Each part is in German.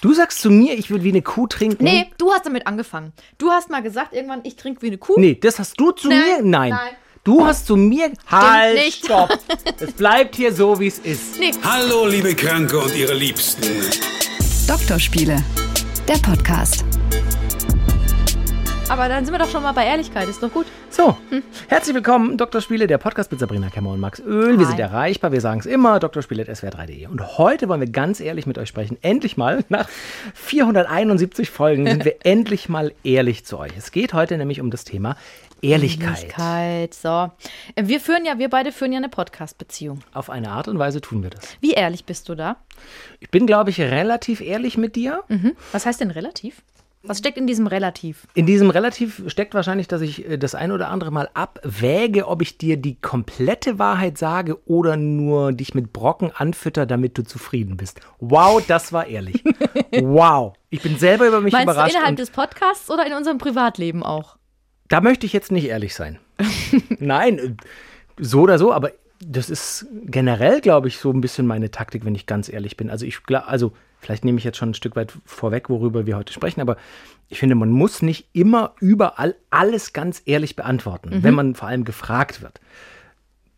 Du sagst zu mir, ich würde wie eine Kuh trinken? Nee, du hast damit angefangen. Du hast mal gesagt, irgendwann, ich trinke wie eine Kuh. Nee, das hast du zu Nein, mir? Nein. nein. Du hast zu mir. Halt, nicht. stopp. Es bleibt hier so, wie es ist. Nee. Hallo, liebe Kranke und ihre Liebsten. Doktorspiele, der Podcast. Aber dann sind wir doch schon mal bei Ehrlichkeit, ist doch gut. So, herzlich willkommen, Dr. Spiele, der Podcast mit Sabrina Kemmer und Max Öl. Wir sind erreichbar, wir sagen es immer, drspiele.swr3.de. Und heute wollen wir ganz ehrlich mit euch sprechen. Endlich mal, nach 471 Folgen, sind wir endlich mal ehrlich zu euch. Es geht heute nämlich um das Thema Ehrlichkeit. Ehrlichkeit, so. Äh, Wir führen ja, wir beide führen ja eine Podcast-Beziehung. Auf eine Art und Weise tun wir das. Wie ehrlich bist du da? Ich bin, glaube ich, relativ ehrlich mit dir. Mhm. Was heißt denn relativ? Was steckt in diesem Relativ? In diesem relativ steckt wahrscheinlich, dass ich äh, das ein oder andere Mal abwäge, ob ich dir die komplette Wahrheit sage oder nur dich mit Brocken anfütter, damit du zufrieden bist. Wow, das war ehrlich. wow. Ich bin selber über mich Meinst du überrascht. innerhalb und des Podcasts oder in unserem Privatleben auch? da möchte ich jetzt nicht ehrlich sein. Nein, äh, so oder so, aber das ist generell, glaube ich, so ein bisschen meine Taktik, wenn ich ganz ehrlich bin. Also ich glaube, also vielleicht nehme ich jetzt schon ein Stück weit vorweg, worüber wir heute sprechen, aber ich finde, man muss nicht immer überall alles ganz ehrlich beantworten, wenn man vor allem gefragt wird.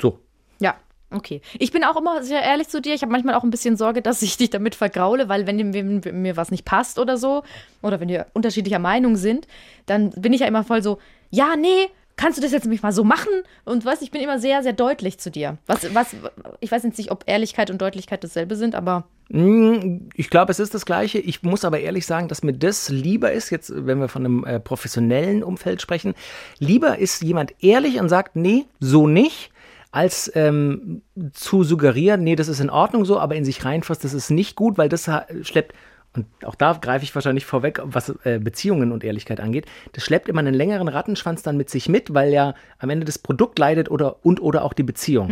So. Ja, okay. Ich bin auch immer sehr ehrlich zu dir. Ich habe manchmal auch ein bisschen Sorge, dass ich dich damit vergraule, weil wenn, dir- wenn mir was nicht passt oder so, oder wenn wir unterschiedlicher Meinung sind, dann bin ich ja immer voll so, ja, nee, kannst du das jetzt nämlich mal so machen? Und was, ich bin immer sehr, sehr deutlich zu dir. Was, was, ich weiß jetzt nicht, ob Ehrlichkeit und Deutlichkeit dasselbe sind, aber Mm, Ich glaube, es ist das Gleiche. Ich muss aber ehrlich sagen, dass mir das lieber ist, jetzt, wenn wir von einem äh, professionellen Umfeld sprechen, lieber ist jemand ehrlich und sagt, nee, so nicht, als ähm, zu suggerieren, nee, das ist in Ordnung so, aber in sich reinfasst, das ist nicht gut, weil das schleppt, und auch da greife ich wahrscheinlich vorweg, was äh, Beziehungen und Ehrlichkeit angeht, das schleppt immer einen längeren Rattenschwanz dann mit sich mit, weil ja am Ende das Produkt leidet oder und oder auch die Beziehung.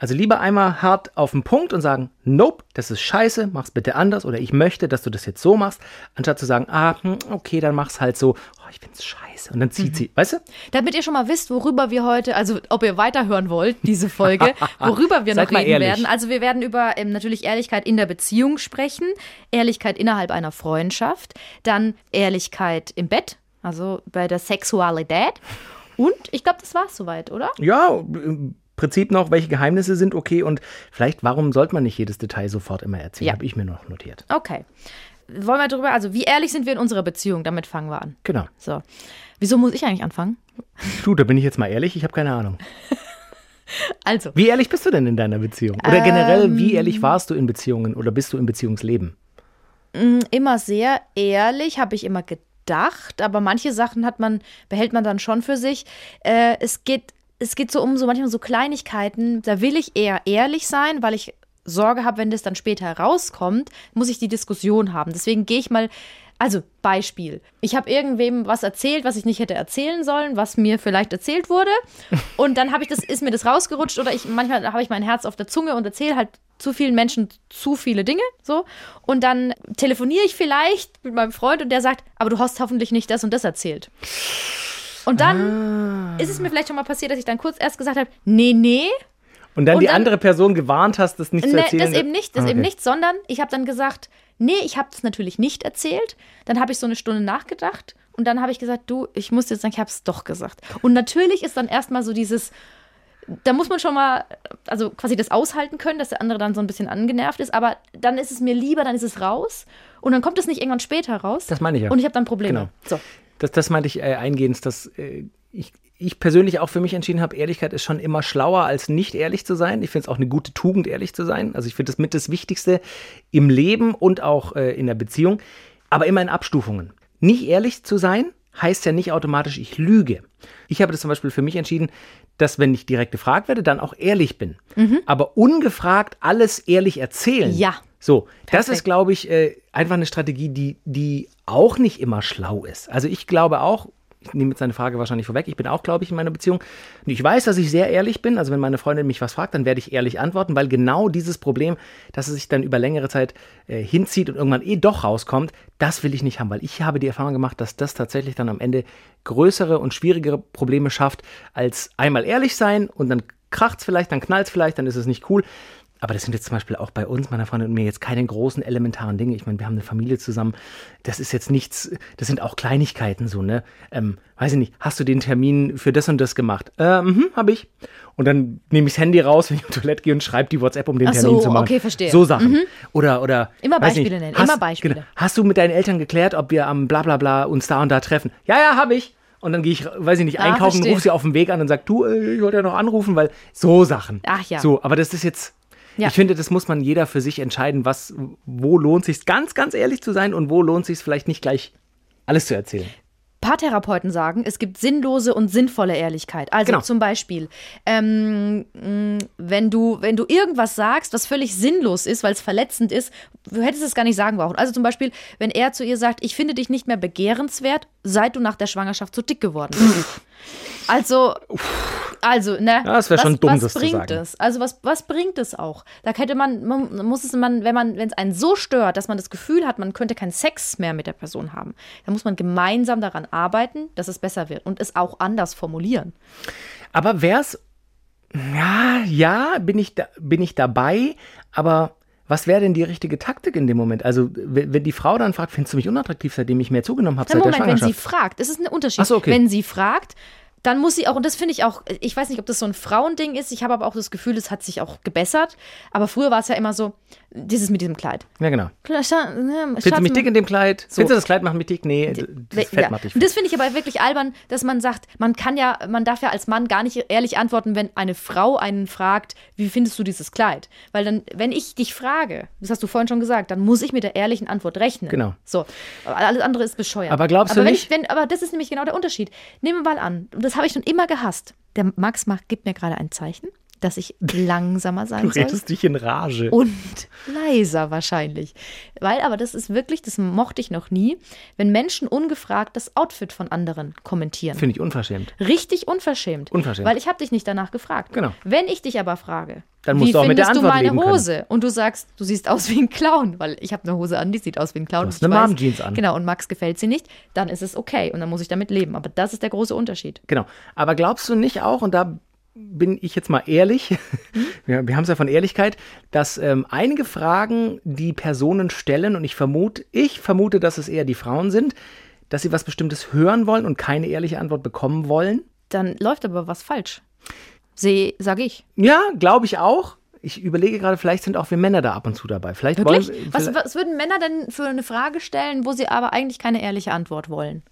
Also lieber einmal hart auf den Punkt und sagen, nope, das ist scheiße, mach's bitte anders oder ich möchte, dass du das jetzt so machst, anstatt zu sagen, ah, hm, okay, dann mach's halt so, oh, ich find's scheiße und dann zieht sie, weißt du? damit ihr schon mal wisst, worüber wir heute, also ob ihr weiterhören wollt, diese Folge, worüber wir noch reden ehrlich. werden. Also wir werden über ähm, natürlich Ehrlichkeit in der Beziehung sprechen, Ehrlichkeit innerhalb einer Freundschaft, dann Ehrlichkeit im Bett, also bei der Sexualität. Und ich glaube, das war's soweit, oder? Ja, Prinzip noch, welche Geheimnisse sind okay und vielleicht, warum sollte man nicht jedes Detail sofort immer erzählen, Ja. habe ich mir noch notiert. Okay. Wollen wir drüber, also wie ehrlich sind wir in unserer Beziehung? Damit fangen wir an. Genau. So. Wieso muss ich eigentlich anfangen? Du, da bin ich jetzt mal ehrlich, ich habe keine Ahnung. Also, Wie ehrlich bist du denn in deiner Beziehung? Oder generell, wie ehrlich warst du in Beziehungen oder bist du im Beziehungsleben? immer sehr ehrlich, habe ich immer gedacht, aber manche Sachen hat man, behält man dann schon für sich. Äh, es geht, es geht so um so manchmal so Kleinigkeiten, da will ich eher ehrlich sein, weil ich Sorge habe, wenn das dann später herauskommt, muss ich die Diskussion haben. Deswegen gehe ich mal, also Beispiel. Ich habe irgendwem was erzählt, was ich nicht hätte erzählen sollen, was mir vielleicht erzählt wurde. Und dann habe ich das, ist mir das rausgerutscht oder ich manchmal habe ich mein Herz auf der Zunge und erzähle halt zu vielen Menschen zu viele Dinge. So. Und dann telefoniere ich vielleicht mit meinem Freund und der sagt, aber du hast hoffentlich nicht das und das erzählt. Und dann ist es mir vielleicht schon mal passiert, dass ich dann kurz erst gesagt habe, nee, nee, Und dann Und die dann- andere Person gewarnt hast, das nicht zu Nee, erzählen? das eben nicht, das Ah, eben okay. nicht, sondern ich habe dann gesagt, nee, ich habe es natürlich nicht erzählt. Dann habe ich so eine Stunde nachgedacht und dann habe ich gesagt, du, ich muss jetzt sagen, ich habe es doch gesagt. Und natürlich ist dann erstmal so dieses, da muss man schon mal, also quasi das aushalten können, dass der andere dann so ein bisschen angenervt ist, aber dann ist es mir lieber, dann ist es raus und dann kommt es nicht irgendwann später raus. Das meine ich ja. Und ich habe dann Probleme. Genau. So. Das, das meinte ich äh, eingehend, dass äh, ich, ich persönlich auch für mich entschieden habe, Ehrlichkeit ist schon immer schlauer, als nicht ehrlich zu sein. Ich finde es auch eine gute Tugend, ehrlich zu sein. Also ich finde das mit das Wichtigste im Leben und auch äh, in der Beziehung, aber immer in Abstufungen. Nicht ehrlich zu sein heißt ja nicht automatisch, ich lüge. Ich habe das zum Beispiel für mich entschieden, dass wenn ich direkt gefragt werde, dann auch ehrlich bin. Aber ungefragt alles ehrlich erzählen. Mhm. Ja. So, das Perfekt. ist, glaube ich, äh, einfach eine Strategie, die, die auch nicht immer schlau ist. Also ich glaube auch, ich nehme jetzt seine Frage wahrscheinlich vorweg, ich bin auch, glaube ich, in meiner Beziehung. Und ich weiß, dass ich sehr ehrlich bin. Also wenn meine Freundin mich was fragt, dann werde ich ehrlich antworten, weil genau dieses Problem, dass es sich dann über längere Zeit äh, hinzieht und irgendwann eh doch rauskommt, das will ich nicht haben, weil ich habe die Erfahrung gemacht, dass das tatsächlich dann am Ende größere und schwierigere Probleme schafft, als einmal ehrlich sein und dann kracht's vielleicht, dann knallt's vielleicht, dann ist es nicht cool. Aber das sind jetzt zum Beispiel auch bei uns, meiner Freundin und mir, jetzt keine großen elementaren Dinge. Ich meine, wir haben eine Familie zusammen. Das ist jetzt nichts, das sind auch Kleinigkeiten so, ne? Ähm, weiß ich nicht, hast du den Termin für das und das gemacht? Äh, mhm, hab ich. Und dann nehme ich das Handy raus, wenn ich auf Toilette gehe und schreibe die WhatsApp, um den Ach Termin so, zu machen. okay, verstehe. So Sachen. Oder, oder. Immer Beispiele nicht, nennen, hast, immer Beispiele. Genau, hast du mit deinen Eltern geklärt, ob wir am bla bla bla uns da und da treffen? Ja, ja, habe ich. Und dann gehe ich, weiß ich nicht, Ah, einkaufen, rufe sie auf dem Weg an und sage, du, äh, ich wollte ja noch anrufen, weil so Sachen. Ach ja. So, aber das ist jetzt, Ja. ich finde, das muss man jeder für sich entscheiden, was, wo lohnt sich ganz, ganz ehrlich zu sein und wo lohnt sich vielleicht nicht gleich alles zu erzählen. Paartherapeuten sagen, es gibt sinnlose und sinnvolle Ehrlichkeit. Also Genau. zum Beispiel, ähm, wenn, du, wenn du irgendwas sagst, was völlig sinnlos ist, weil es verletzend ist, du hättest es gar nicht sagen brauchen. Also zum Beispiel, wenn er zu ihr sagt, ich finde dich nicht mehr begehrenswert, seit du nach der Schwangerschaft zu dick geworden bist. Also, also, ne? Ja, das wär was, schon dumm, was das zu bringt sagen. es? Also, was, was bringt es auch? Da hätte man, man muss es man, wenn man, wenn es einen so stört, dass man das Gefühl hat, man könnte keinen Sex mehr mit der Person haben, dann muss man gemeinsam daran arbeiten, dass es besser wird und es auch anders formulieren. Aber wär's, ja, ja, bin ich, da, bin ich dabei, aber was wäre denn die richtige Taktik in dem Moment? Also, wenn die Frau dann fragt, findest du mich unattraktiv, seitdem ich mehr zugenommen habe, seit der Moment, wenn sie Schwangerschaft? fragt, es ist ein Unterschied. So, okay. Wenn sie fragt, dann muss sie auch, und das finde ich auch, ich weiß nicht, ob das so ein Frauending ist, ich habe aber auch das Gefühl, es hat sich auch gebessert. Aber früher war es ja immer so, dieses mit diesem Kleid. ja, genau. Klar, Scha- ne, Findest du mich dick in dem Kleid? So. Findest du das Kleid macht mich dick? Nee, das Fett ja. macht dich Und das finde ich aber wirklich albern, dass man sagt, man kann ja, man darf ja als Mann gar nicht ehrlich antworten, wenn eine Frau einen fragt, wie findest du dieses Kleid? Weil dann, wenn ich dich frage, das hast du vorhin schon gesagt, dann muss ich mit der ehrlichen Antwort rechnen. Genau. So. Alles andere ist bescheuert. Aber glaubst aber du wenn nicht- Ich, wenn, aber das ist nämlich genau der Unterschied. Nehmen wir mal an, und das habe ich schon immer gehasst. Der Max macht, gibt mir gerade ein Zeichen, dass ich langsamer sein Du soll redest dich in Rage. und leiser wahrscheinlich. Weil, aber das ist wirklich, das mochte ich noch nie, wenn Menschen ungefragt das Outfit von anderen kommentieren. Finde ich unverschämt. Richtig unverschämt. Unverschämt. Weil ich habe dich nicht danach gefragt. Genau. Wenn ich dich aber frage, Dann musst wie du auch mit der findest du Antwort meine. Hose? Und du sagst, du siehst aus wie ein Clown, weil ich habe eine Hose an, die sieht aus wie ein Clown. Du hast eine weiß- Mom-Jeans an. Genau, und Max gefällt sie nicht, dann ist es okay und dann muss ich damit leben. Aber das ist der große Unterschied. Genau. Aber glaubst du nicht auch, und da bin ich jetzt mal ehrlich, wir, wir haben es ja von Ehrlichkeit, dass ähm, einige Fragen, die Personen stellen, und ich vermute, ich vermute, dass es eher die Frauen sind, dass sie was Bestimmtes hören wollen und keine ehrliche Antwort bekommen wollen. Dann läuft aber was falsch. Sehe, sage ich. Ja, glaube ich auch. Ich überlege gerade, vielleicht sind auch wir Männer da ab und zu dabei. Vielleicht Wirklich? wollen Was, vielleicht- was würden Männer denn für eine Frage stellen, wo sie aber eigentlich keine ehrliche Antwort wollen?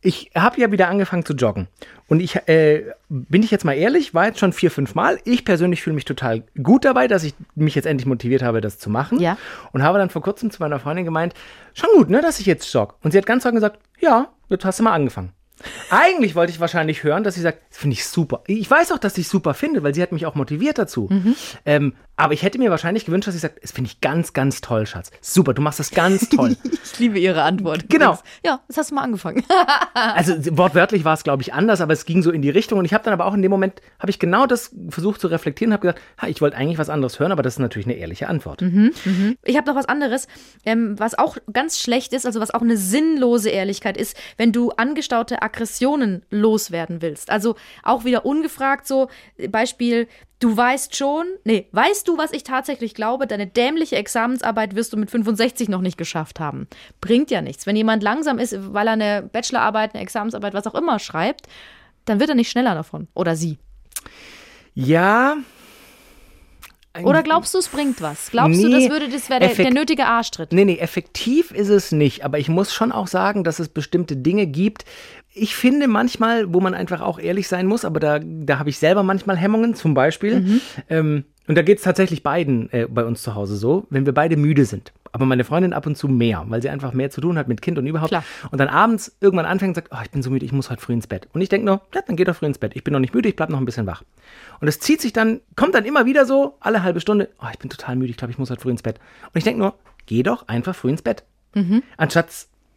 ich habe ja wieder angefangen zu joggen. Und ich, äh, bin ich jetzt mal ehrlich, war jetzt schon vier, fünf Mal. Ich persönlich fühle mich total gut dabei, dass ich mich jetzt endlich motiviert habe, das zu machen. Ja. Und habe dann vor kurzem zu meiner Freundin gemeint, schon gut, ne, dass ich jetzt jogge. Und sie hat ganz trocken gesagt, ja, jetzt hast du mal angefangen. Eigentlich wollte ich wahrscheinlich hören, dass sie sagt, das finde ich super. Ich weiß auch, dass es super finde, weil sie hat mich auch motiviert dazu. Mhm. Ähm, aber ich hätte mir wahrscheinlich gewünscht, dass sie sagt, das finde ich ganz, ganz toll, Schatz. Super, du machst das ganz toll. Ich liebe ihre Antwort. Genau. Ja, jetzt hast du mal angefangen. Also wortwörtlich war es, glaube ich, anders, aber es ging so in die Richtung. Und ich habe dann aber auch in dem Moment, habe ich genau das versucht zu reflektieren und habe gesagt, ha, ich wollte eigentlich was anderes hören, aber das ist natürlich eine ehrliche Antwort. Ich habe noch was anderes, ähm, was auch ganz schlecht ist, also was auch eine sinnlose Ehrlichkeit ist, wenn du angestaute Aggressionen loswerden willst. Also auch wieder ungefragt so, Beispiel, du weißt schon, nee, weißt du, was ich tatsächlich glaube, deine dämliche Examensarbeit wirst du mit 65 noch nicht geschafft haben. Bringt ja nichts. Wenn jemand langsam ist, weil er eine Bachelorarbeit, eine Examensarbeit, was auch immer schreibt, dann wird er nicht schneller davon. Oder sie. Ja. Oder glaubst du, es bringt was? Glaubst du, Nee, das würde, das wäre der, der nötige Arschtritt? Nee, nee, effektiv ist es nicht. Aber ich muss schon auch sagen, dass es bestimmte Dinge gibt. Ich finde manchmal, wo man einfach auch ehrlich sein muss, aber da, da habe ich selber manchmal Hemmungen, zum Beispiel. Ähm, und da geht es tatsächlich beiden äh, bei uns zu Hause so, wenn wir beide müde sind. Aber meine Freundin ab und zu mehr, weil sie einfach mehr zu tun hat mit Kind und überhaupt. Klar. Und dann abends irgendwann anfängt und sagt, oh, ich bin so müde, ich muss heute früh ins Bett. Und ich denke nur, ja, dann geh doch früh ins Bett. Ich bin noch nicht müde, ich bleib noch ein bisschen wach. Und es zieht sich dann, kommt dann immer wieder so, alle halbe Stunde, oh, ich bin total müde, ich glaube, ich muss heute früh ins Bett. Und ich denke nur, geh doch einfach früh ins Bett. Anstatt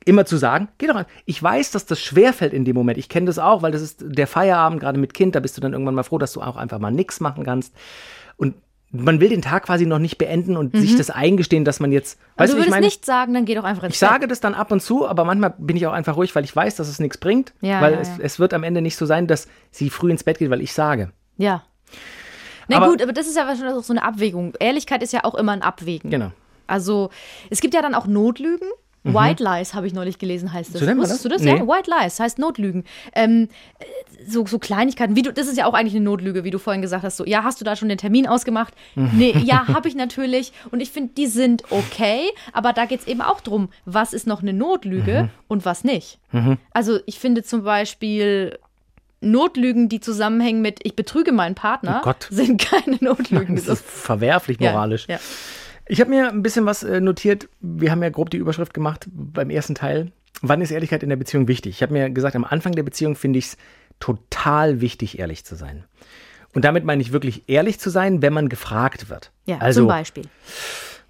immer zu sagen, geh doch an. Ich weiß, dass das schwerfällt in dem Moment. Ich kenne das auch, weil das ist der Feierabend, gerade mit Kind, da bist du dann irgendwann mal froh, dass du auch einfach mal nichts machen kannst. Und man will den Tag quasi noch nicht beenden und sich das eingestehen, dass man jetzt, Aber weißt du wie ich würdest meine? nicht sagen, dann geh doch einfach ins Ich Bett. sage das dann ab und zu, aber manchmal bin ich auch einfach ruhig, weil ich weiß, dass es nichts bringt. Ja, weil ja, es, ja. es wird am Ende nicht so sein, dass sie früh ins Bett geht, weil ich sage. Ja. Na aber, gut, aber das ist ja wahrscheinlich auch so eine Abwägung. Ehrlichkeit ist ja auch immer ein Abwägen. Genau. Also, es gibt ja dann auch Notlügen. White Lies habe ich neulich gelesen, heißt das. So Wusstest das? du das? Nee. Ja, White Lies heißt Notlügen. Ähm, äh, so, so Kleinigkeiten, wie du, das ist ja auch eigentlich eine Notlüge, wie du vorhin gesagt hast. So, ja, hast du da schon den Termin ausgemacht? Nee, ja, habe ich natürlich. Und ich finde, die sind okay, aber da geht es eben auch drum, was ist noch eine Notlüge und was nicht. Also, ich finde zum Beispiel. Notlügen, die zusammenhängen mit ich betrüge meinen Partner, Oh Gott. sind keine Notlügen. Das ist verwerflich Ja, moralisch. Ja, Ich habe mir ein bisschen was äh, notiert. Wir haben ja grob die Überschrift gemacht beim ersten Teil. Wann ist Ehrlichkeit in der Beziehung wichtig? Ich habe mir gesagt, am Anfang der Beziehung finde ich es total wichtig, ehrlich zu sein. Und damit meine ich wirklich ehrlich zu sein, wenn man gefragt wird. ja also, zum Beispiel.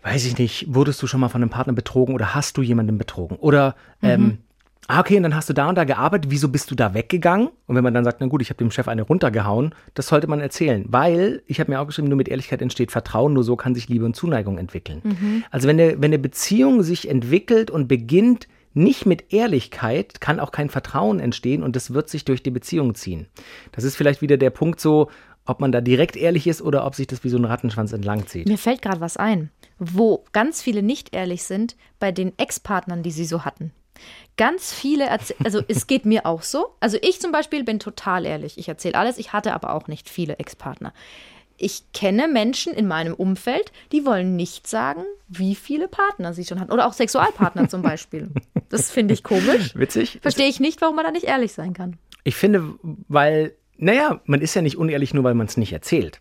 weiß ich nicht, wurdest du schon mal von einem Partner betrogen oder hast du jemanden betrogen? Oder, ähm, ah, okay, und dann hast du da und da gearbeitet, wieso bist du da weggegangen? Und wenn man dann sagt, na gut, ich habe dem Chef eine runtergehauen, das sollte man erzählen. Weil, ich habe mir auch geschrieben, nur mit Ehrlichkeit entsteht Vertrauen, nur so kann sich Liebe und Zuneigung entwickeln. Also wenn eine, wenn eine Beziehung sich entwickelt und beginnt, nicht mit Ehrlichkeit kann auch kein Vertrauen entstehen und das wird sich durch die Beziehung ziehen. Das ist vielleicht wieder der Punkt so, ob man da direkt ehrlich ist oder ob sich das wie so ein Rattenschwanz entlang zieht. Mir fällt gerade was ein, wo ganz viele nicht ehrlich sind bei den Ex-Partnern, die sie so hatten. Ganz viele, also es geht mir auch so. Also ich zum Beispiel bin total ehrlich. Ich erzähle alles. Ich hatte aber auch nicht viele Ex-Partner. Ich kenne Menschen in meinem Umfeld, die wollen nicht sagen, wie viele Partner sie schon hatten. Oder auch Sexualpartner zum Beispiel. Das finde ich komisch. Witzig. Verstehe ich nicht, warum man da nicht ehrlich sein kann. Ich finde, weil, naja, man ist ja nicht unehrlich, nur weil man es nicht erzählt.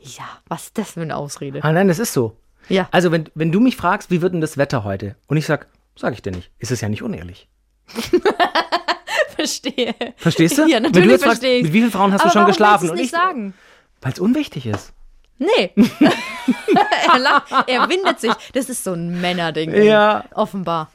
Ja, was ist das für eine Ausrede? Ah, nein, das ist so. Ja. Also, wenn, wenn du mich fragst, wie wird denn das Wetter heute? Und ich sag, sag ich dir nicht. Ist es ja nicht unehrlich. Verstehe. Verstehst du? Ja, Wenn du natürlich jetzt fragst, ich. mit wie vielen Frauen hast Aber du schon geschlafen? willst Und ich nicht sagen. Weil es unwichtig ist. Nee. er, lacht, er windet sich. Das ist so ein Männerding. Ja. Offenbar.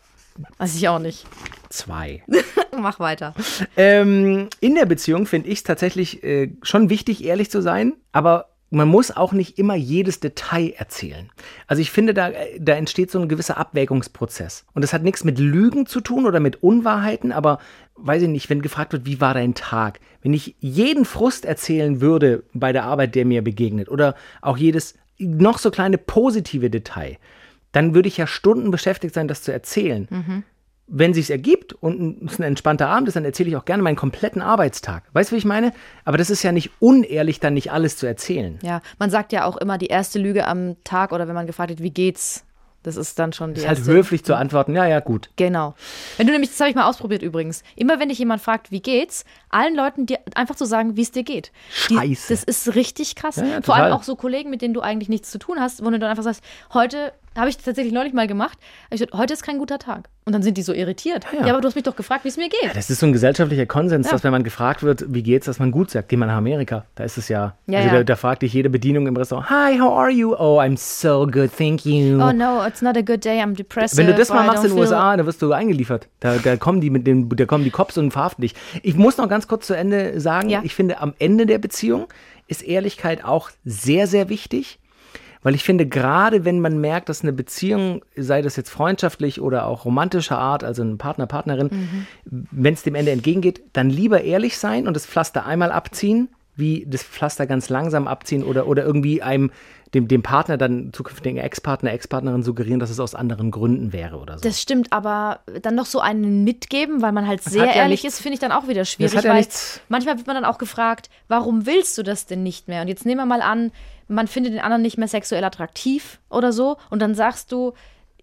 Weiß ich auch nicht. Zwei. Mach weiter. Ähm, in der Beziehung finde ich es tatsächlich äh, schon wichtig, ehrlich zu sein, aber man muss auch nicht immer jedes Detail erzählen. Also ich finde, da, da entsteht so ein gewisser Abwägungsprozess. Und das hat nichts mit Lügen zu tun oder mit Unwahrheiten, aber weiß ich nicht, wenn gefragt wird, wie war dein Tag? Wenn ich jeden Frust erzählen würde bei der Arbeit, der mir begegnet, oder auch jedes noch so kleine positive Detail, dann würde ich ja Stunden beschäftigt sein, das zu erzählen wenn sich's ergibt und es ein entspannter Abend ist, dann erzähle ich auch gerne meinen kompletten Arbeitstag. Weißt du, wie ich meine? Aber das ist ja nicht unehrlich, dann nicht alles zu erzählen. Ja, man sagt ja auch immer die erste Lüge am Tag oder wenn man gefragt wird, wie geht's? Das ist dann schon die Ist halt erste. höflich zu antworten, ja, ja, gut. Genau. Wenn du nämlich, das habe ich mal ausprobiert übrigens, immer wenn dich jemand fragt, wie geht's, allen Leuten dir einfach zu sagen, wie es dir geht. Die, Scheiße. das ist richtig krass. Ja, ja, Vor allem auch so Kollegen, mit denen du eigentlich nichts zu tun hast, wo du dann einfach sagst, heute, habe ich tatsächlich neulich mal gemacht, ich gesagt, heute ist kein guter Tag. Und dann sind die so irritiert. Ja, ja. aber du hast mich doch gefragt, wie es mir geht. Das ist so ein gesellschaftlicher Konsens, Ja. dass wenn man gefragt wird, wie geht's, dass man gut sagt. Geh mal nach Amerika, da ist es ja. Ja, also ja. Da, da fragt dich jede Bedienung im Restaurant, Hi, how are you? Oh, I'm so good, thank you. Oh no, it's not a good day, I'm depressed. Wenn du das mal machst in den USA, dann wirst du eingeliefert. Da, da kommen die mit den, da kommen die Cops und verhaften dich. Ich muss noch ganz kurz zu Ende sagen, Ja. ich finde, am Ende der Beziehung ist Ehrlichkeit auch sehr, sehr wichtig. Weil ich finde, gerade wenn man merkt, dass eine Beziehung, sei das jetzt freundschaftlich oder auch romantischer Art, also ein Partner, Partnerin, wenn es dem Ende entgegengeht, dann lieber ehrlich sein und das Pflaster einmal abziehen, wie das Pflaster ganz langsam abziehen oder, oder irgendwie einem, dem, dem Partner dann zukünftigen Ex-Partner, Ex-Partnerin suggerieren, dass es aus anderen Gründen wäre oder so. Das stimmt, aber dann noch so einen mitgeben, weil man halt sehr hat ja ehrlich nichts- ist, finde ich dann auch wieder schwierig. hat ja weil nichts- manchmal wird man dann auch gefragt, warum willst du das denn nicht mehr? Und jetzt nehmen wir mal an, man findet den anderen nicht mehr sexuell attraktiv oder so, und dann sagst du,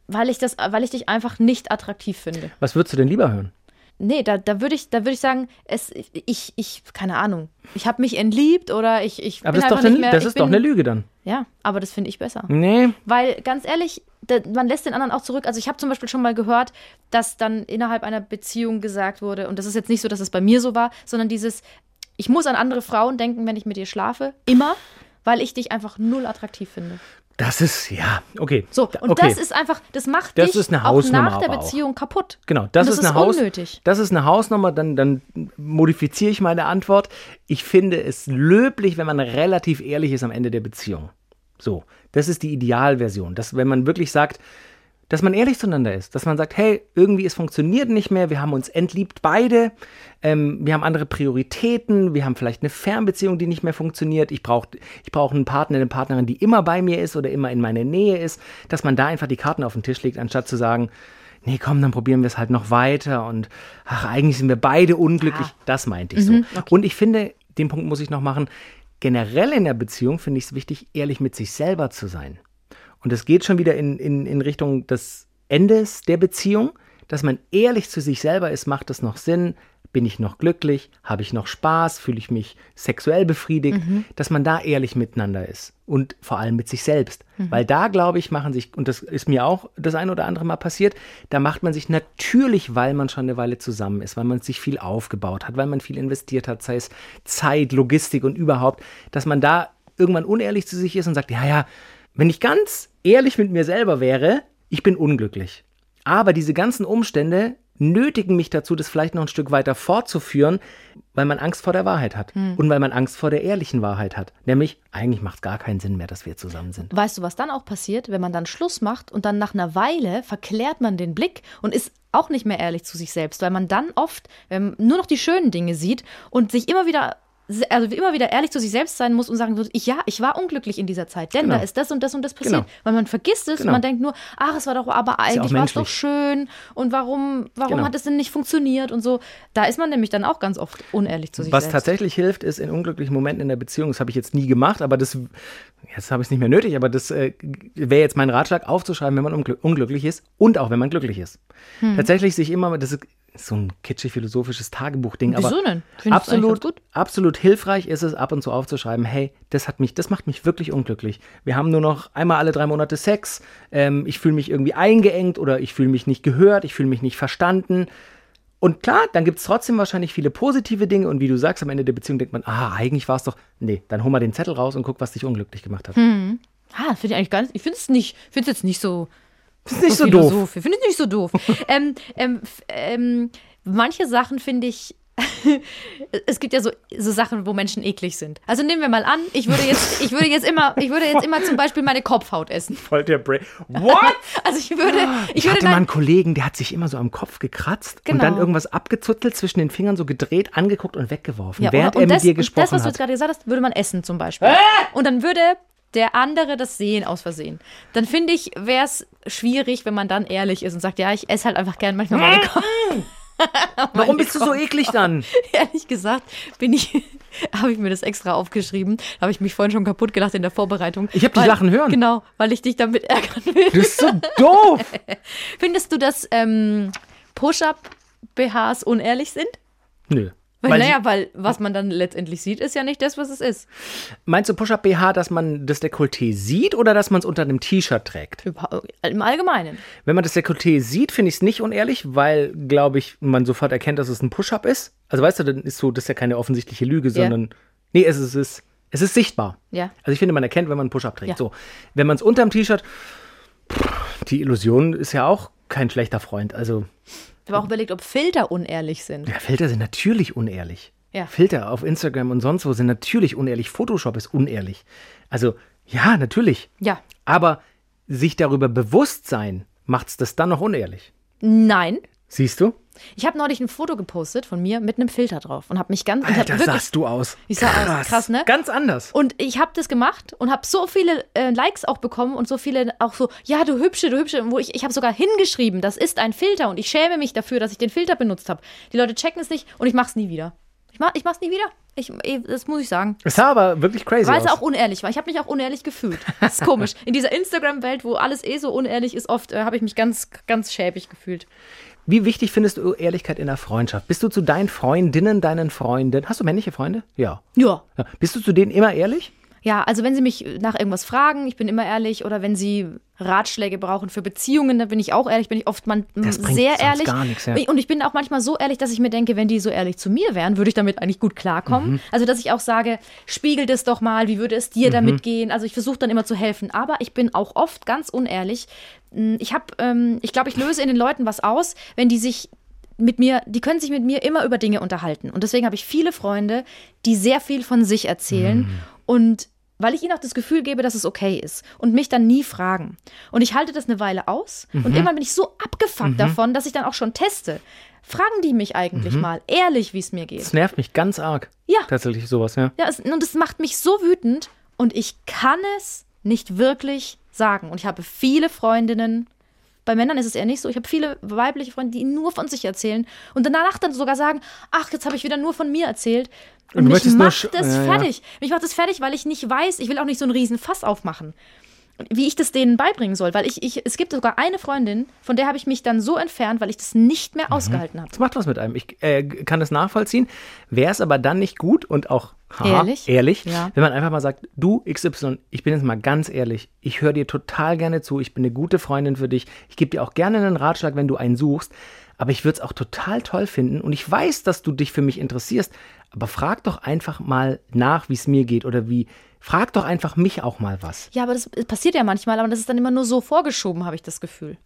weil ich das, weil ich dich einfach nicht attraktiv finde. Was würdest du denn lieber hören? Nee, da, da würde ich, da würde ich sagen, es, ich, ich, keine Ahnung, ich habe mich entliebt oder ich, ich Aber bin das ist, doch, eine, mehr, das ist doch bin- eine Lüge dann. Ja, aber das finde ich besser. Nee, Weil ganz ehrlich, da, man lässt den anderen auch zurück. Also ich habe zum Beispiel schon mal gehört, dass dann innerhalb einer Beziehung gesagt wurde, und das ist jetzt nicht so, dass es bei mir so war, sondern dieses, ich muss an andere Frauen denken, wenn ich mit dir schlafe, immer, weil ich dich einfach null attraktiv finde. das ist, ja, okay. So, und okay. das ist einfach, das macht Das dich auch nach der aber auch. Beziehung kaputt. Genau, das, Und ist, das eine ist Haus unnötig. Das ist eine Hausnummer, dann, dann modifiziere ich meine Antwort. Ich finde es löblich, wenn man relativ ehrlich ist am Ende der Beziehung. So, das ist die Idealversion. Dass, wenn man wirklich sagt, dass man ehrlich zueinander ist, dass man sagt, hey, irgendwie es funktioniert nicht mehr, wir haben uns entliebt beide, ähm, wir haben andere Prioritäten, wir haben vielleicht eine Fernbeziehung, die nicht mehr funktioniert, ich brauche ich brauch einen Partner, eine Partnerin, die immer bei mir ist oder immer in meiner Nähe ist, dass man da einfach die Karten auf den Tisch legt, anstatt zu sagen, nee, komm, dann probieren wir es halt noch weiter und ach, eigentlich sind wir beide unglücklich. Ah. Das meinte ich so. Mhm, okay. Und ich finde, den Punkt muss ich noch machen, generell in der Beziehung finde ich es wichtig, ehrlich mit sich selber zu sein. Und es geht schon wieder in, in, in Richtung des Endes der Beziehung, dass man ehrlich zu sich selber ist, macht das noch Sinn? Bin ich noch glücklich? Habe ich noch Spaß? Fühle ich mich sexuell befriedigt? Dass man da ehrlich miteinander ist und vor allem mit sich selbst. Weil da, glaube ich, machen sich, und das ist mir auch das ein oder andere Mal passiert, da macht man sich natürlich, weil man schon eine Weile zusammen ist, weil man sich viel aufgebaut hat, weil man viel investiert hat, sei es Zeit, Logistik und überhaupt, dass man da irgendwann unehrlich zu sich ist und sagt, ja, ja, wenn ich ganz ehrlich mit mir selber wäre, ich bin unglücklich. Aber diese ganzen Umstände nötigen mich dazu, das vielleicht noch ein Stück weiter fortzuführen, weil man Angst vor der Wahrheit hat und weil man Angst vor der ehrlichen Wahrheit hat. Nämlich, eigentlich macht es gar keinen Sinn mehr, dass wir zusammen sind. Weißt du, was dann auch passiert, wenn man dann Schluss macht und dann nach einer Weile verklärt man den Blick und ist auch nicht mehr ehrlich zu sich selbst, weil man dann oft ähm, nur noch die schönen Dinge sieht und sich immer wieder also immer wieder ehrlich zu sich selbst sein muss und sagen wird, ich, ja, ich war unglücklich in dieser Zeit, denn Genau. da ist das und das und das passiert. Genau. Weil man vergisst es, Genau. man denkt nur, ach, es war doch, aber ja eigentlich war es doch schön und warum, warum Genau. hat es denn nicht funktioniert und so. Da ist man nämlich dann auch ganz oft unehrlich zu sich Was selbst. tatsächlich hilft, ist in unglücklichen Momenten in der Beziehung, das habe ich jetzt nie gemacht, aber das, jetzt habe ich es nicht mehr nötig, aber das äh, wäre jetzt mein Ratschlag, aufzuschreiben, wenn man unglü unglücklich ist und auch wenn man glücklich ist. Hm. Tatsächlich sich immer, das ist so ein kitschig philosophisches Tagebuchding, Wieso aber absolut, gut. absolut hilfreich ist es, ab und zu aufzuschreiben, hey, das hat mich, das macht mich wirklich unglücklich. Wir haben nur noch einmal alle drei Monate Sex, ähm, ich fühle mich irgendwie eingeengt oder ich fühle mich nicht gehört, ich fühle mich nicht verstanden. Und klar, dann gibt es trotzdem wahrscheinlich viele positive Dinge und wie du sagst, am Ende der Beziehung denkt man, ah, eigentlich war es doch, nee, dann hol mal den Zettel raus und guck, was dich unglücklich gemacht hat. Ah, finde ich eigentlich gar nicht, ich finde es nicht, finde es jetzt nicht so, ist nicht so doof. Finde ich nicht so doof. ähm, ähm, ähm, manche Sachen finde ich. es gibt ja so, so Sachen, wo Menschen eklig sind. Also nehmen wir mal an, ich würde jetzt, ich würde jetzt immer, ich würde jetzt immer zum Beispiel meine Kopfhaut essen. Voll der Brain. What? Also ich würde, ich, Ich würde hatte mal einen Kollegen, der hat sich immer so am Kopf gekratzt und Genau. dann irgendwas abgezüttelt, zwischen den Fingern so gedreht, angeguckt und weggeworfen, ja, während und, er mit das, dir und gesprochen das, was du jetzt hat. gerade gesagt hast, würde man essen zum Beispiel. Und dann würde der andere das sehen aus Versehen. Dann finde ich, wäre es schwierig, wenn man dann ehrlich ist und sagt, ja, ich esse halt einfach gern manchmal meine Kopf. Warum bist du so eklig dann? Ehrlich gesagt, bin ich, habe ich mir das extra aufgeschrieben. Da habe ich mich vorhin schon kaputt gelacht in der Vorbereitung. Ich hab dich lachen hören. Genau, weil ich dich damit ärgern will. Du bist so doof. Findest du, dass ähm, Push-Up-BHs unehrlich sind? Nö. Weil, Weil naja, weil was man dann letztendlich sieht, ist ja nicht das, was es ist. Meinst du Push-Up BH, dass man das Dekolleté sieht oder dass man es unter einem T-Shirt trägt? Im Allgemeinen. Wenn man das Dekolleté sieht, finde ich es nicht unehrlich, weil, glaube ich, man sofort erkennt, dass es ein Push-Up ist. Also weißt du, dann ist so, das ist ja keine offensichtliche Lüge, sondern nee, es ist, es ist, es ist sichtbar. Ja. Also ich finde, man erkennt, wenn man ein Push-Up trägt. Ja. So, wenn man es unter dem T-Shirt, die Illusion ist ja auch kein schlechter Freund. Also Ich habe auch überlegt, ob Filter unehrlich sind. ja, Filter sind natürlich unehrlich. Ja. Filter auf Instagram und sonst wo sind natürlich unehrlich. Photoshop ist unehrlich. Also ja, natürlich. Ja. Aber sich darüber bewusst sein, macht es das dann noch unehrlich. Nein. Siehst du? Ich habe neulich ein Foto gepostet von mir mit einem Filter drauf und habe mich ganz. und hab Alter, wirklich, sahst du aus. Ich sah aus. Krass, ne? Ganz anders. Und ich habe das gemacht und habe so viele äh, Likes auch bekommen und so viele auch so, ja, du hübsche, du hübsche, wo ich, ich habe sogar hingeschrieben, das ist ein Filter und ich schäme mich dafür, dass ich den Filter benutzt habe. Die Leute checken es nicht und ich mach's nie wieder. Ich mach, ich mach's nie wieder. Ich, das muss ich sagen. Es sah aber wirklich crazy Weil aus. es auch unehrlich war. Ich habe mich auch unehrlich gefühlt. Das ist komisch. In dieser Instagram-Welt, wo alles eh so unehrlich ist, oft äh, habe ich mich ganz, ganz schäbig gefühlt. Wie wichtig findest du Ehrlichkeit in der Freundschaft? Bist du zu deinen Freundinnen, deinen Freunden, hast du männliche Freunde? Ja. Ja. ja. Bist du zu denen immer ehrlich? Ja, also wenn sie mich nach irgendwas fragen, ich bin immer ehrlich. Oder wenn sie Ratschläge brauchen für Beziehungen, da bin ich auch ehrlich, bin ich oft man, sehr ehrlich. gar nichts, ja. Und ich bin auch manchmal so ehrlich, dass ich mir denke, wenn die so ehrlich zu mir wären, würde ich damit eigentlich gut klarkommen. Mhm. Also dass ich auch sage, spiegel das doch mal, wie würde es dir Mhm. damit gehen? Also ich versuche dann immer zu helfen. Aber ich bin auch oft ganz unehrlich. Hm, Ich habe, ähm, ich glaube, ich löse in den Leuten was aus, wenn die sich mit mir, die können sich mit mir immer über Dinge unterhalten. Und deswegen habe ich viele Freunde, die sehr viel von sich erzählen. Und weil ich ihnen auch das Gefühl gebe, dass es okay ist und mich dann nie fragen. Und ich halte das eine Weile aus Mhm. und irgendwann bin ich so abgefuckt davon, dass ich dann auch schon teste. Fragen die mich eigentlich mal ehrlich, wie es mir geht? Das nervt mich ganz arg. Ja. Tatsächlich sowas, ja. Ja, es, und es macht mich so wütend und ich kann es nicht wirklich sagen. Und ich habe viele Freundinnen, bei Männern ist es eher nicht so, ich habe viele weibliche Freunde, die nur von sich erzählen und danach dann sogar sagen, ach, jetzt habe ich wieder nur von mir erzählt. Und mich macht das ja, ja. fertig. Mich macht das fertig, weil ich nicht weiß, ich will auch nicht so einen riesen Fass aufmachen. Wie ich das denen beibringen soll, weil ich, ich, es gibt sogar eine Freundin, von der habe ich mich dann so entfernt, weil ich das nicht Mhm. mehr ausgehalten habe. Das macht was mit einem. Ich äh, kann das nachvollziehen. Wäre es aber dann nicht gut und auch haha, Ehrlich? ehrlich Ja. wenn man einfach mal sagt, du XY, ich bin jetzt mal ganz ehrlich, ich höre dir total gerne zu, ich bin eine gute Freundin für dich, ich gebe dir auch gerne einen Ratschlag, wenn du einen suchst, aber ich würde es auch total toll finden und ich weiß, dass du dich für mich interessierst, aber frag doch einfach mal nach, wie es mir geht oder wie, frag doch einfach mich auch mal was. Ja, aber das passiert ja manchmal, aber das ist dann immer nur so vorgeschoben, habe ich das Gefühl.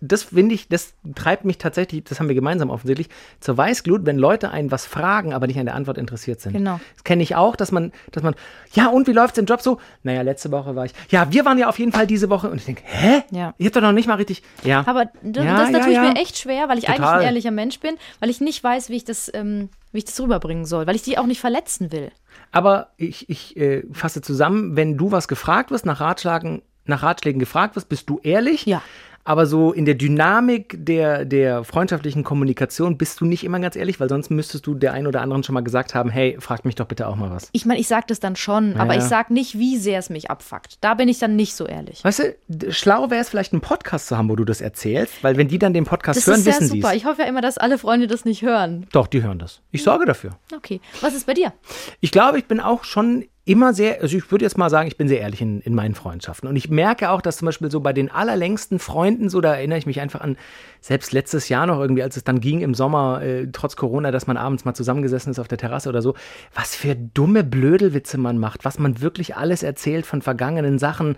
Das finde ich, das treibt mich tatsächlich, das haben wir gemeinsam offensichtlich, zur Weißglut, wenn Leute einen was fragen, aber nicht an der Antwort interessiert sind. Genau. Das kenne ich auch, dass man, dass man, ja, und wie läuft's im Job so? Naja, letzte Woche war ich, ja, wir waren ja auf jeden Fall diese Woche und ich denke, hä? Ja. Ich hab doch noch nicht mal richtig, ja. Aber d- Ja, das ja, da tue ich ja. mir echt schwer, weil ich eigentlich Total. ein ehrlicher Mensch bin, weil ich nicht weiß, wie ich das, ähm, wie ich das rüberbringen soll, weil ich die auch nicht verletzen will. Aber ich, ich äh, fasse zusammen, wenn du was gefragt wirst, nach Ratschlägen, nach Ratschlägen gefragt wirst, bist du ehrlich. Ja. Aber so in der Dynamik der, der freundschaftlichen Kommunikation bist du nicht immer ganz ehrlich, weil sonst müsstest du der einen oder anderen schon mal gesagt haben, hey, fragt mich doch bitte auch mal was. Ich meine, ich sage das dann schon, aber ja. ich sage nicht, wie sehr es mich abfuckt. Da bin ich dann nicht so ehrlich. Weißt du, schlau wäre es vielleicht einen Podcast zu haben, wo du das erzählst, weil wenn die dann den Podcast Das hören, ist wissen sie super. es. Ich hoffe ja immer, dass alle Freunde das nicht hören. Doch, die hören das. Ich sorge dafür. Okay. Was ist bei dir? Ich glaube, ich bin auch schon immer sehr, also ich würde jetzt mal sagen, ich bin sehr ehrlich in, in meinen Freundschaften. Und ich merke auch, dass zum Beispiel so bei den allerlängsten Freunden, so da erinnere ich mich einfach an, selbst letztes Jahr noch irgendwie, als es dann ging im Sommer, äh, trotz Corona, dass man abends mal zusammengesessen ist auf der Terrasse oder so, was für dumme Blödelwitze man macht, was man wirklich alles erzählt von vergangenen Sachen,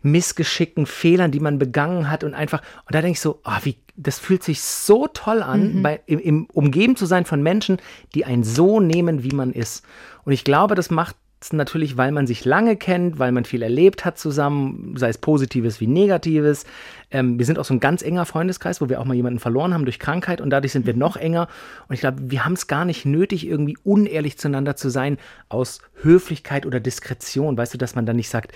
Missgeschicken, Fehlern, die man begangen hat und einfach, und da denke ich so, ah, wie, das fühlt sich so toll an, bei, im, im umgeben zu sein von Menschen, die einen so nehmen, wie man ist. Und ich glaube, das macht natürlich, weil man sich lange kennt, weil man viel erlebt hat zusammen, sei es Positives wie Negatives. Ähm, wir sind auch so ein ganz enger Freundeskreis, wo wir auch mal jemanden verloren haben durch Krankheit und dadurch sind wir noch enger. Und ich glaube, wir haben es gar nicht nötig, irgendwie unehrlich zueinander zu sein aus Höflichkeit oder Diskretion. Weißt du, dass man dann nicht sagt,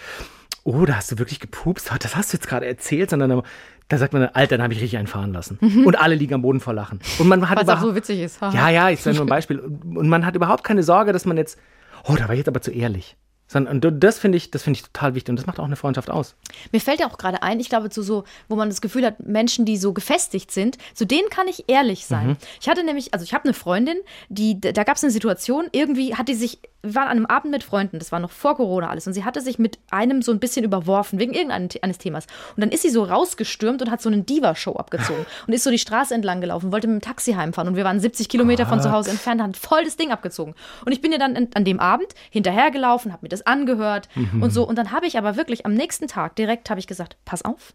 oh, da hast du wirklich gepupst, das hast du jetzt gerade erzählt, sondern da sagt man, Alter, dann habe ich richtig einen fahren lassen. Und alle liegen am Boden vor Lachen. Und man hat Was auch so witzig ist. Haha. ja, ja, ist ja nur ein Beispiel. Und man hat überhaupt keine Sorge, dass man jetzt, oh, da war ich jetzt aber zu ehrlich. Sondern, und das finde ich, das finde ich total wichtig und das macht auch eine Freundschaft aus. Mir fällt ja auch gerade ein, ich glaube, zu so, wo man das Gefühl hat, Menschen, die so gefestigt sind, zu denen kann ich ehrlich sein. Mhm. Ich hatte nämlich, also ich habe eine Freundin, die, da gab es eine Situation, irgendwie hat die sich, wir waren an einem Abend mit Freunden, das war noch vor Corona alles, und sie hatte sich mit einem so ein bisschen überworfen, wegen irgendeines Themas. Und dann ist sie so rausgestürmt und hat so eine Diva-Show abgezogen und ist so die Straße entlang gelaufen, wollte mit dem Taxi heimfahren und wir waren 70 Kilometer von zu Hause entfernt, hat voll das Ding abgezogen. Und ich bin ihr dann an dem Abend hinterhergelaufen, habe mir das angehört und so. Und dann habe ich aber wirklich am nächsten Tag direkt habe ich gesagt, pass auf.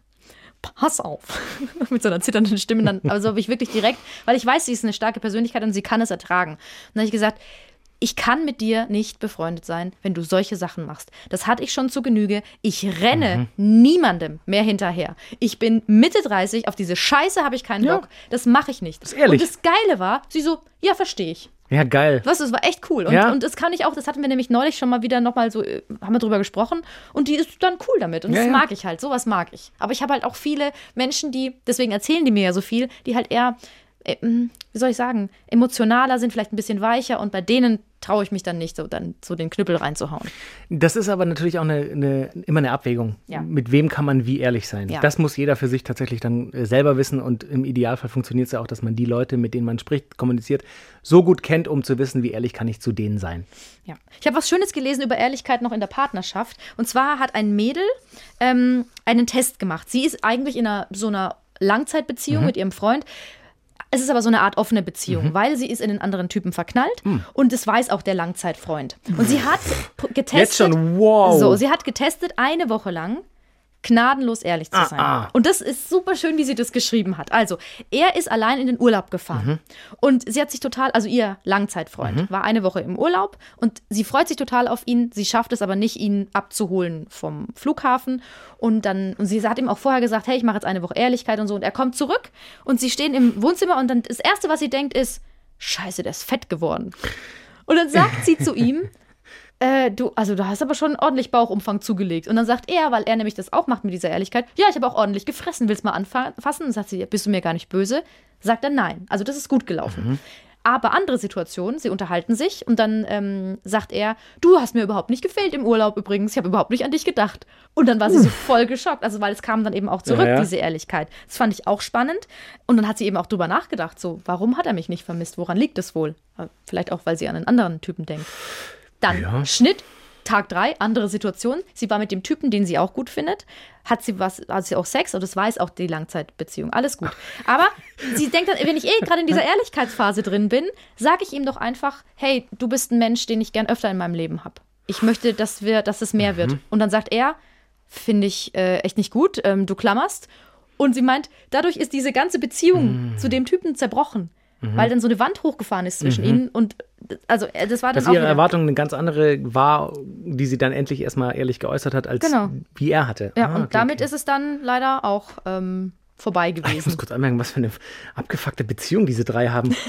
Pass auf. Mit so einer zitternden Stimme dann, also habe ich wirklich direkt, weil ich weiß, sie ist eine starke Persönlichkeit und sie kann es ertragen. Und dann habe ich gesagt, ich kann mit dir nicht befreundet sein, wenn du solche Sachen machst. Das hatte ich schon zu Genüge. Ich renne niemandem mehr hinterher. Ich bin Mitte 30, auf diese Scheiße habe ich keinen Ja. Bock. Das mache ich nicht. ist ehrlich. Und das Geile war, sie so, ja, verstehe ich. Ja, geil. Was, das war echt cool. Und, Ja. und das kann ich auch, das hatten wir nämlich neulich schon mal wieder nochmal so, äh, haben wir drüber gesprochen. Und die ist dann cool damit. Und Ja, das ja. mag ich halt, sowas mag ich. Aber ich habe halt auch viele Menschen, die, deswegen erzählen die mir ja so viel, die halt eher, äh, mh, wie soll ich sagen, emotionaler sind, vielleicht ein bisschen weicher. Und bei denen traue ich mich dann nicht, so dann so den Knüppel reinzuhauen. Das ist aber natürlich auch eine, eine, immer eine Abwägung. Ja. Mit wem kann man wie ehrlich sein? Ja. Das muss jeder für sich tatsächlich dann äh, selber wissen und im Idealfall funktioniert es ja auch, dass man die Leute, mit denen man spricht, kommuniziert, so gut kennt, um zu wissen, wie ehrlich kann ich zu denen sein. Ja. Ich habe was Schönes gelesen über Ehrlichkeit noch in der Partnerschaft. Und zwar hat ein Mädel ähm, einen Test gemacht. Sie ist eigentlich in einer, so einer Langzeitbeziehung Mhm. mit ihrem Freund. Es ist aber so eine Art offene Beziehung, weil sie ist in den anderen Typen verknallt und das weiß auch der Langzeitfreund. Und sie hat getestet. Jetzt schon, wow. So, sie hat getestet eine Woche lang gnadenlos ehrlich zu sein. ah. Und das ist super schön, wie sie das geschrieben hat. Also, er ist allein in den Urlaub gefahren. Und sie hat sich total, also ihr Langzeitfreund, war eine Woche im Urlaub und sie freut sich total auf ihn. Sie schafft es aber nicht, ihn abzuholen vom Flughafen. Und dann, und sie hat ihm auch vorher gesagt, hey, ich mache jetzt eine Woche Ehrlichkeit und so. Und er kommt zurück und sie stehen im Wohnzimmer und dann das Erste, was sie denkt, ist, scheiße, der ist fett geworden. Und dann sagt sie zu ihm, äh, du, also du hast aber schon ordentlich Bauchumfang zugelegt. Und dann sagt er, weil er nämlich das auch macht mit dieser Ehrlichkeit, ja, ich habe auch ordentlich gefressen, willst mal anfassen? Und sagt sie, bist du mir gar nicht böse? Sagt er nein. Also das ist gut gelaufen. Aber andere Situationen, sie unterhalten sich und dann ähm, sagt er, du hast mir überhaupt nicht gefehlt im Urlaub übrigens, ich habe überhaupt nicht an dich gedacht. Und dann war sie so voll geschockt, also weil es kam dann eben auch zurück, Ja, ja. diese Ehrlichkeit. Das fand ich auch spannend. Und dann hat sie eben auch drüber nachgedacht, so, warum hat er mich nicht vermisst? Woran liegt es wohl? Äh, Vielleicht auch, weil sie an einen anderen Typen denkt. Dann Ja. Schnitt, Tag drei, andere Situation. Sie war mit dem Typen, den sie auch gut findet. Hat sie was, hat sie auch Sex und das weiß auch die Langzeitbeziehung. Alles gut. Aber sie denkt dann, wenn ich eh gerade in dieser Ehrlichkeitsphase drin bin, sage ich ihm doch einfach, hey, du bist ein Mensch, den ich gern öfter in meinem Leben habe. Ich möchte, dass wir, dass es mehr wird. Und dann sagt er, finde ich äh, echt nicht gut, ähm, du klammerst. Und sie meint, dadurch ist diese ganze Beziehung zu dem Typen zerbrochen. Weil dann so eine Wand hochgefahren ist zwischen ihnen und also äh, das war dann Dass auch ihre Erwartung eine ganz andere war, die sie dann endlich erstmal ehrlich geäußert hat, als Genau. wie er hatte. Ja, Ah, und okay, damit okay. ist es dann leider auch ähm, vorbei Ich muss gewesen. kurz anmerken, was für eine abgefuckte Beziehung diese drei haben.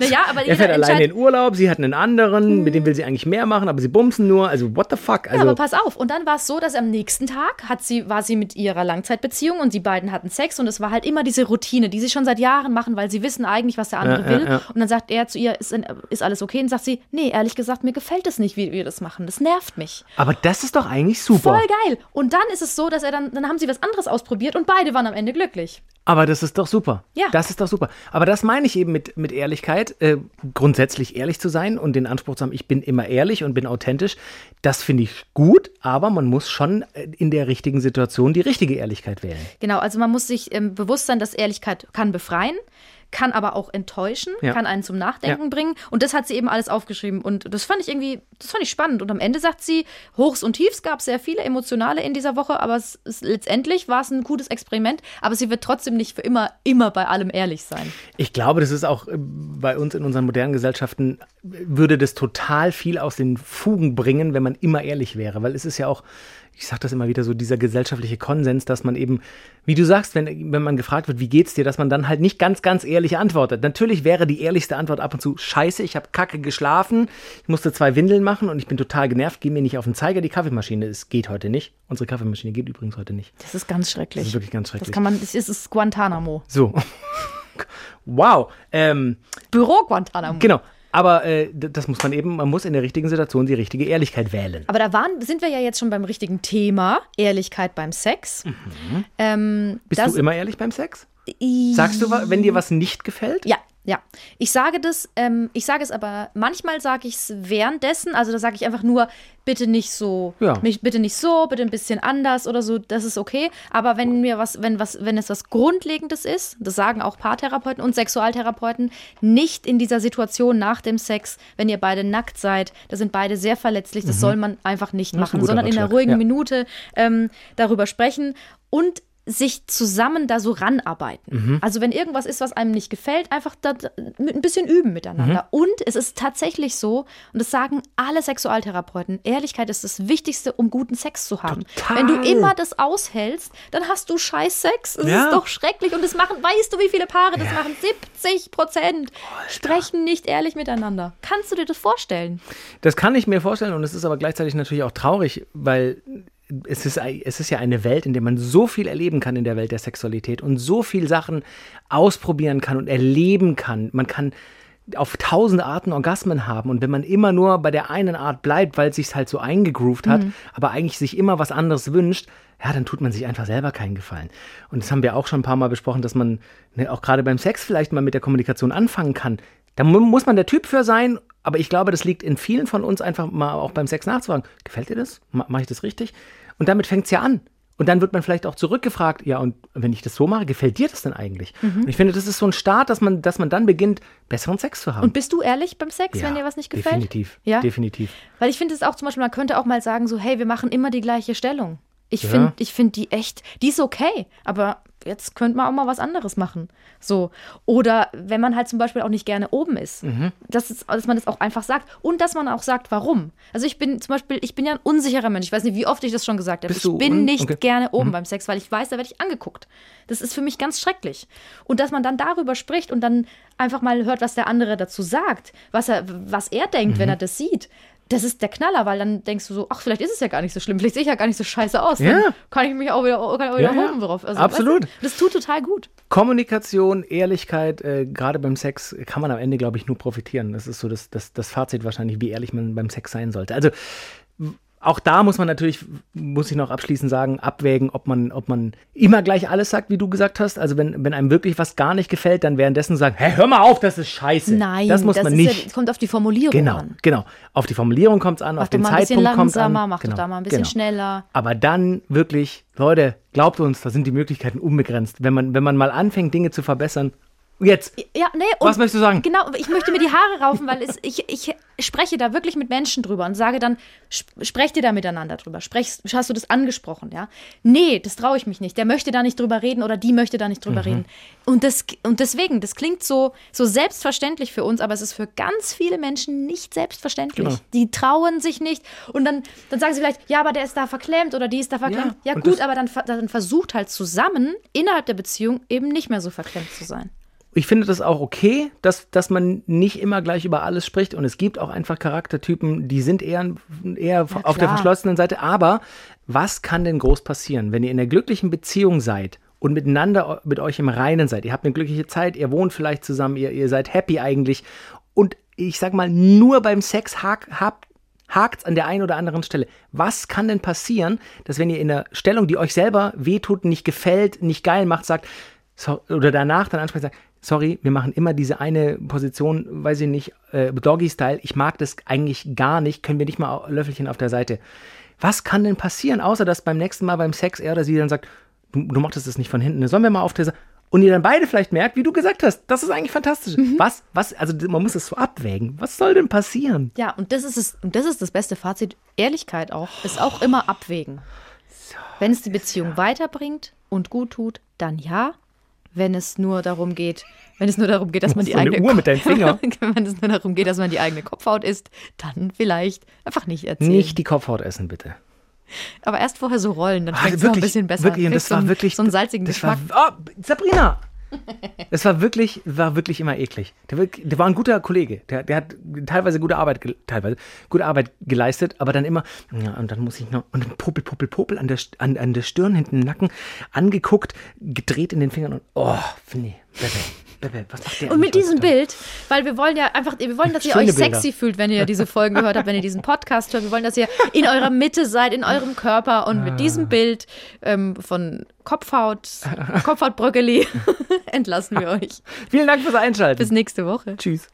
naja, aber Er fährt alleine in Urlaub, sie hat einen anderen, mit dem will sie eigentlich mehr machen, aber sie bumsen nur. Also, what the fuck? Ja, Also, aber pass auf. Und dann war es so, dass am nächsten Tag hat sie, war sie mit ihrer Langzeitbeziehung und die beiden hatten Sex und es war halt immer diese Routine, die sie schon seit Jahren machen, weil sie wissen eigentlich, was der andere Ja, ja, will. ja. Und dann sagt er zu ihr, ist, ist alles okay? Und sagt sie, nee, ehrlich gesagt, mir gefällt es nicht, wie wir das machen. Das nervt mich. aber das ist doch eigentlich super. Voll geil. Und dann ist es so, dass er dann, dann haben sie was anderes ausprobiert und beide waren am Ende glücklich. Aber das ist doch super. Ja. Das ist doch super. Aber das meine ich eben mit, mit Ehrlichkeit, äh, grundsätzlich ehrlich zu sein und den Anspruch zu haben, ich bin immer ehrlich und bin authentisch. Das finde ich gut, aber man muss schon äh, in der richtigen Situation die richtige Ehrlichkeit wählen. Genau, also man muss sich ähm, bewusst sein, dass Ehrlichkeit kann befreien, kann aber auch enttäuschen, Ja. kann einen zum Nachdenken Ja. bringen. Und das hat sie eben alles aufgeschrieben. Und das fand ich irgendwie, das fand ich spannend. Und am Ende sagt sie, Hochs und Tiefs gab sehr viele emotionale in dieser Woche, aber es ist, letztendlich war es ein gutes Experiment. Aber sie wird trotzdem nicht für immer, immer bei allem ehrlich sein. Ich glaube, das ist auch äh, bei uns in unseren modernen Gesellschaften, würde das total viel aus den Fugen bringen, wenn man immer ehrlich wäre. Weil es ist ja auch, ich sage das immer wieder so, dieser gesellschaftliche Konsens, dass man eben, wie du sagst, wenn, wenn man gefragt wird, wie geht's dir, dass man dann halt nicht ganz, ganz ehrlich antwortet. Natürlich wäre die ehrlichste Antwort ab und zu, scheiße, ich habe kacke geschlafen, ich musste zwei Windeln machen und ich bin total genervt, geh mir nicht auf den Zeiger, die Kaffeemaschine, es geht heute nicht. Unsere Kaffeemaschine geht übrigens heute nicht. Das ist ganz schrecklich. Das ist wirklich ganz schrecklich. Das kann man, das ist, ist Guantanamo. So. wow. Ähm, Büro Guantanamo. Genau. Aber äh, das muss man eben, man muss in der richtigen Situation die richtige Ehrlichkeit wählen. Aber da waren, sind wir ja jetzt schon beim richtigen Thema, Ehrlichkeit beim Sex. Ähm, Mhm. Bist das- du immer ehrlich beim Sex? Sagst du, wenn dir was nicht gefällt? Ja, ja. Ich sage das, ähm, ich sage es aber, manchmal sage ich es währenddessen, also da sage ich einfach nur, bitte nicht so, Ja. mich, bitte nicht so, bitte ein bisschen anders oder so, das ist okay. Aber wenn mir was, wenn was, wenn es was Grundlegendes ist, das sagen auch Paartherapeuten und Sexualtherapeuten, nicht in dieser Situation nach dem Sex, wenn ihr beide nackt seid, da sind beide sehr verletzlich, das soll man einfach nicht Mhm. Das machen, sondern in einer Ratschlag, ruhigen ja. Minute ähm, darüber sprechen und sich zusammen da so ranarbeiten. Mhm. Also wenn irgendwas ist, was einem nicht gefällt, einfach da, mit ein bisschen üben miteinander. Mhm. Und es ist tatsächlich so, und das sagen alle Sexualtherapeuten, Ehrlichkeit ist das Wichtigste, um guten Sex zu haben. Total. Wenn du immer das aushältst, dann hast du scheiß Sex. Es Ja. ist doch schrecklich. Und das machen, weißt du, wie viele Paare das machen? 70 Prozent sprechen nicht ehrlich miteinander. Kannst du dir das vorstellen? Das kann ich mir vorstellen und es ist aber gleichzeitig natürlich auch traurig, weil es ist, es ist ja eine Welt, in der man so viel erleben kann in der Welt der Sexualität und so viel Sachen ausprobieren kann und erleben kann. Man kann auf tausende Arten Orgasmen haben und wenn man immer nur bei der einen Art bleibt, weil es sich halt so eingegroovt hat, aber eigentlich sich immer was anderes wünscht, ja, dann tut man sich einfach selber keinen Gefallen. Und das haben wir auch schon ein paar Mal besprochen, dass man ne, auch gerade beim Sex vielleicht mal mit der Kommunikation anfangen kann. Da mu- muss man der Typ für sein, aber ich glaube, das liegt in vielen von uns einfach mal auch beim Sex nachzufragen. Gefällt dir das? Ma- Mache ich das richtig? Und damit fängt es ja an. Und dann wird man vielleicht auch zurückgefragt, ja, und wenn ich das so mache, gefällt dir das denn eigentlich? Mhm. Und ich finde, das ist so ein Start, dass man, dass man dann beginnt, besseren Sex zu haben. Und bist du ehrlich beim Sex, Ja, wenn dir was nicht gefällt? Definitiv. Ja? Definitiv. Weil ich finde es auch zum Beispiel, man könnte auch mal sagen, so, hey, wir machen immer die gleiche Stellung. Ich Ja. finde ich find die echt, die ist okay, aber jetzt könnte man auch mal was anderes machen. So. Oder wenn man halt zum Beispiel auch nicht gerne oben ist, Mhm. dass, es, dass man das auch einfach sagt und dass man auch sagt, warum. Also ich bin zum Beispiel, ich bin ja ein unsicherer Mensch. Ich weiß nicht, wie oft ich das schon gesagt habe. Ich bin nicht okay. gerne oben beim Sex, weil ich weiß, da werde ich angeguckt. Das ist für mich ganz schrecklich. Und dass man dann darüber spricht und dann einfach mal hört, was der andere dazu sagt, was er, was er denkt, Mhm. wenn er das sieht. Das ist der Knaller, weil dann denkst du so, ach, vielleicht ist es ja gar nicht so schlimm, vielleicht sehe ich ja gar nicht so scheiße aus. Dann Ja. kann ich mich auch wieder, kann auch wieder Ja, ja. drauf. Also, Absolut. Weißt du, das tut total gut. Kommunikation, Ehrlichkeit, äh, gerade beim Sex kann man am Ende, glaube ich, nur profitieren. Das ist so das, das, das Fazit wahrscheinlich, wie ehrlich man beim Sex sein sollte. Also auch da muss man natürlich, muss ich noch abschließend sagen, abwägen, ob man, ob man immer gleich alles sagt, wie du gesagt hast. Also wenn, wenn einem wirklich was gar nicht gefällt, dann währenddessen sagen, hä, hör mal auf, das ist scheiße. Nein, das muss man ist nicht. Ja, kommt auf die Formulierung Genau, an. genau. Auf die Formulierung kommt es an, Mach auf doch den mal ein bisschen Zeitpunkt kommt es an. mach doch genau, da mal ein bisschen genau. schneller. Aber dann wirklich, Leute, glaubt uns, da sind die Möglichkeiten unbegrenzt. Wenn man, wenn man mal anfängt, Dinge zu verbessern. Jetzt, Ja, nee, Was möchtest du sagen? Genau, ich möchte mir die Haare raufen, weil es, ich, ich spreche da wirklich mit Menschen drüber und sage dann, sp- sprecht ihr da miteinander drüber? Sprechst, hast du das angesprochen, ja? Nee, das traue ich mich nicht. Der möchte da nicht drüber reden oder die möchte da nicht drüber Mhm. reden. Und, das, und deswegen, das klingt so, so selbstverständlich für uns, aber es ist für ganz viele Menschen nicht selbstverständlich. Genau. Die trauen sich nicht und dann, dann sagen sie vielleicht, ja, aber der ist da verklemmt oder die ist da verklemmt. Ja, Ja, gut, aber dann, dann versucht halt zusammen innerhalb der Beziehung eben nicht mehr so verklemmt zu sein. Ich finde das auch okay, dass, dass man nicht immer gleich über alles spricht. Und es gibt auch einfach Charaktertypen, die sind eher, eher auf der verschlossenen Seite. Aber was kann denn groß passieren, wenn ihr in einer glücklichen Beziehung seid und miteinander mit euch im Reinen seid? Ihr habt eine glückliche Zeit, ihr wohnt vielleicht zusammen, ihr, ihr seid happy eigentlich. Und ich sag mal, nur beim Sex hakt habt hakt an der einen oder anderen Stelle. Was kann denn passieren, dass wenn ihr in einer Stellung, die euch selber wehtut, nicht gefällt, nicht geil macht, sagt, so, oder danach dann ansprecht, sagt, sorry, wir machen immer diese eine Position, weiß ich nicht, äh, Doggy-Style, ich mag das eigentlich gar nicht, können wir nicht mal Löffelchen auf der Seite. Was kann denn passieren, außer dass beim nächsten Mal beim Sex er oder sie dann sagt, du, du mochtest das nicht von hinten, sollen wir mal auf der Seite. Und ihr dann beide vielleicht merkt, wie du gesagt hast, das ist eigentlich fantastisch. Was, was, also man muss es so abwägen. Was soll denn passieren? Ja, und das ist es, und das ist das beste Fazit. Ehrlichkeit auch, ist auch immer abwägen. Wenn es die Beziehung weiterbringt und gut tut, dann ja. Wenn es nur darum geht, wenn es nur darum geht, dass man die So eigene Uhr mit deinem Finger. wenn es nur darum geht, dass man die eigene Kopfhaut isst, dann vielleicht einfach nicht erzählen. Nicht die Kopfhaut essen, bitte. Aber erst vorher so rollen, dann Ah, schmeckt es noch ein bisschen besser. Wirklich, das so war einen- wirklich. so einen salzigen das Geschmack. War, oh, Sabrina! Es war wirklich, war wirklich immer eklig. Der, der war ein guter Kollege. Der, der hat teilweise gute Arbeit, teilweise gute Arbeit geleistet, aber dann immer, ja, und dann muss ich noch, und Popel, Popel, Popel an der, an, an der Stirn, hinten im Nacken, angeguckt, gedreht in den Fingern und, oh, nee, Bebe, Bebe, was macht der Und mit diesem? Bild, weil wir wollen ja einfach, wir wollen, dass ihr Schöne euch Bilder. sexy fühlt, wenn ihr diese Folgen gehört habt, wenn ihr diesen Podcast hört. Wir wollen, dass ihr in eurer Mitte seid, in eurem Körper und Ah. mit diesem Bild ähm, von Kopfhaut, Kopfhautbröckeli entlassen wir euch. Vielen Dank fürs Einschalten. Bis nächste Woche. Tschüss.